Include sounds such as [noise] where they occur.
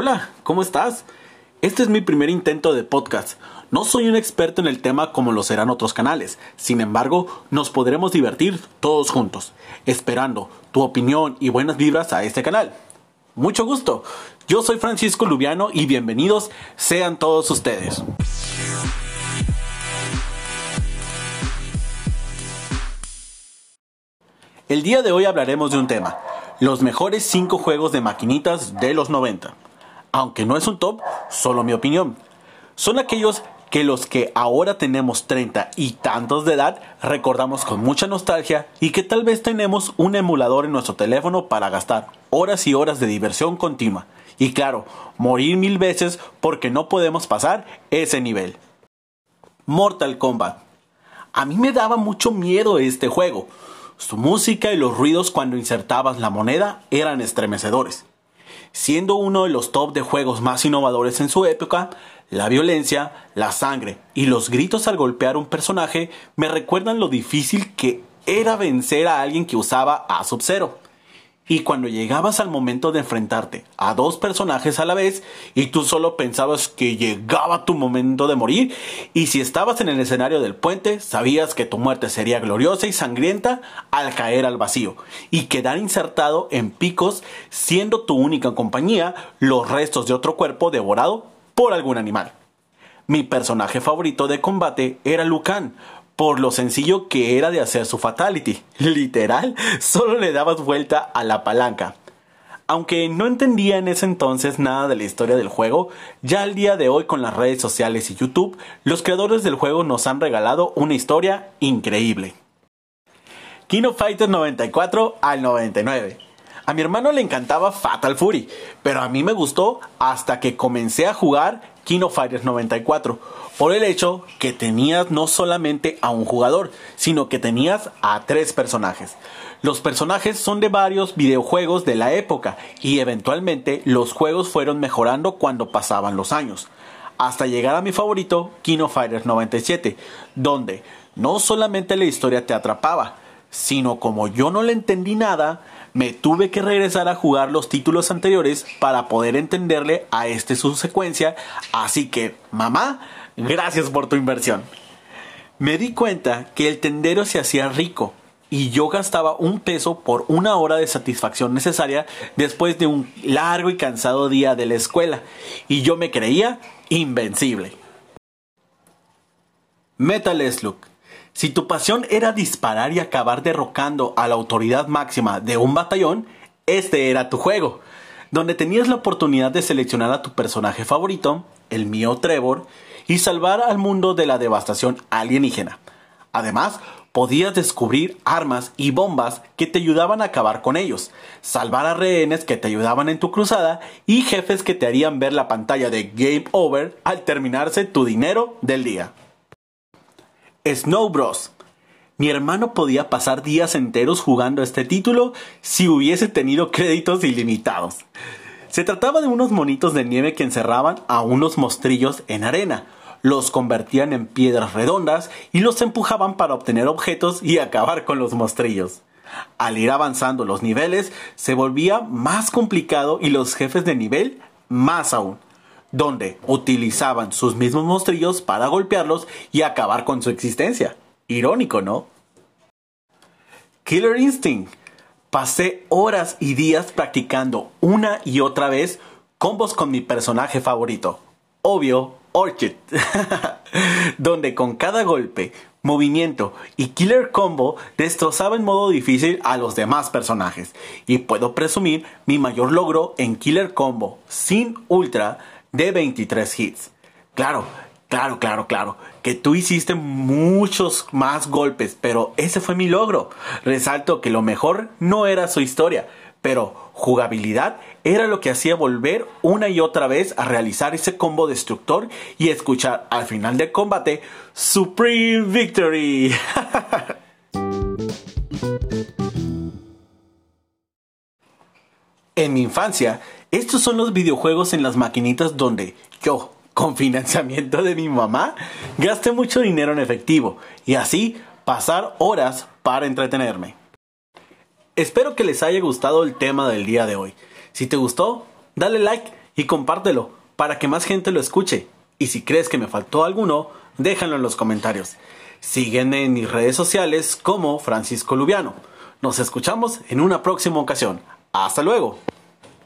Hola, ¿cómo estás? Este es mi primer intento de podcast. No soy un experto en el tema como lo serán otros canales. Sin embargo, nos podremos divertir todos juntos, esperando tu opinión y buenas vibras a este canal. Mucho gusto. Yo soy Francisco Lubiano y bienvenidos sean todos ustedes. El día de hoy hablaremos de un tema, los mejores 5 juegos de maquinitas de los 90. Aunque no es un top, solo mi opinión. Son aquellos que los que ahora tenemos 30 y tantos de edad recordamos con mucha nostalgia y que tal vez tenemos un emulador en nuestro teléfono para gastar horas y horas de diversión continua. Y claro, morir mil veces porque no podemos pasar ese nivel. Mortal Kombat. A mí me daba mucho miedo este juego su música y los ruidos cuando insertabas la moneda eran estremecedores. Siendo uno de los top de juegos más innovadores en su época, la violencia, la sangre y los gritos al golpear un personaje me recuerdan lo difícil que era vencer a alguien que usaba a Sub-Zero. Y cuando llegabas al momento de enfrentarte a dos personajes a la vez y tú solo pensabas que llegaba tu momento de morir y si estabas en el escenario del puente sabías que tu muerte sería gloriosa y sangrienta al caer al vacío y quedar insertado en picos siendo tu única compañía los restos de otro cuerpo devorado por algún animal. Mi personaje favorito de combate era Lucan, por lo sencillo que era de hacer su fatality. [laughs] Literal, solo le dabas vuelta a la palanca. Aunque no entendía en ese entonces nada de la historia del juego, ya al día de hoy con las redes sociales y YouTube, los creadores del juego nos han regalado una historia increíble. Kino Fighter 94 al 99. A mi hermano le encantaba Fatal Fury, pero a mí me gustó hasta que comencé a jugar Kino Fighters 94, por el hecho que tenías no solamente a un jugador, sino que tenías a tres personajes. Los personajes son de varios videojuegos de la época y eventualmente los juegos fueron mejorando cuando pasaban los años, hasta llegar a mi favorito, Kino Fighters 97, donde no solamente la historia te atrapaba, sino como yo no le entendí nada, me tuve que regresar a jugar los títulos anteriores para poder entenderle a este su secuencia. Así que, mamá, gracias por tu inversión. Me di cuenta que el tendero se hacía rico y yo gastaba un peso por una hora de satisfacción necesaria después de un largo y cansado día de la escuela y yo me creía invencible. Metal Slug si tu pasión era disparar y acabar derrocando a la autoridad máxima de un batallón, este era tu juego, donde tenías la oportunidad de seleccionar a tu personaje favorito, el mío Trevor, y salvar al mundo de la devastación alienígena. Además, podías descubrir armas y bombas que te ayudaban a acabar con ellos, salvar a rehenes que te ayudaban en tu cruzada y jefes que te harían ver la pantalla de Game Over al terminarse tu dinero del día. Snow Bros. Mi hermano podía pasar días enteros jugando este título si hubiese tenido créditos ilimitados. Se trataba de unos monitos de nieve que encerraban a unos mostrillos en arena, los convertían en piedras redondas y los empujaban para obtener objetos y acabar con los mostrillos. Al ir avanzando los niveles, se volvía más complicado y los jefes de nivel más aún donde utilizaban sus mismos monstrillos para golpearlos y acabar con su existencia. Irónico, ¿no? Killer Instinct. Pasé horas y días practicando una y otra vez combos con mi personaje favorito. Obvio, Orchid. [laughs] donde con cada golpe, movimiento y killer combo destrozaba en modo difícil a los demás personajes. Y puedo presumir mi mayor logro en killer combo sin ultra de 23 hits. Claro, claro, claro, claro, que tú hiciste muchos más golpes, pero ese fue mi logro. Resalto que lo mejor no era su historia, pero jugabilidad era lo que hacía volver una y otra vez a realizar ese combo destructor y escuchar al final del combate Supreme Victory. [laughs] en mi infancia estos son los videojuegos en las maquinitas donde yo, con financiamiento de mi mamá, gasté mucho dinero en efectivo y así pasar horas para entretenerme. Espero que les haya gustado el tema del día de hoy. Si te gustó, dale like y compártelo para que más gente lo escuche. Y si crees que me faltó alguno, déjalo en los comentarios. Sígueme en mis redes sociales como Francisco Lubiano. Nos escuchamos en una próxima ocasión. Hasta luego.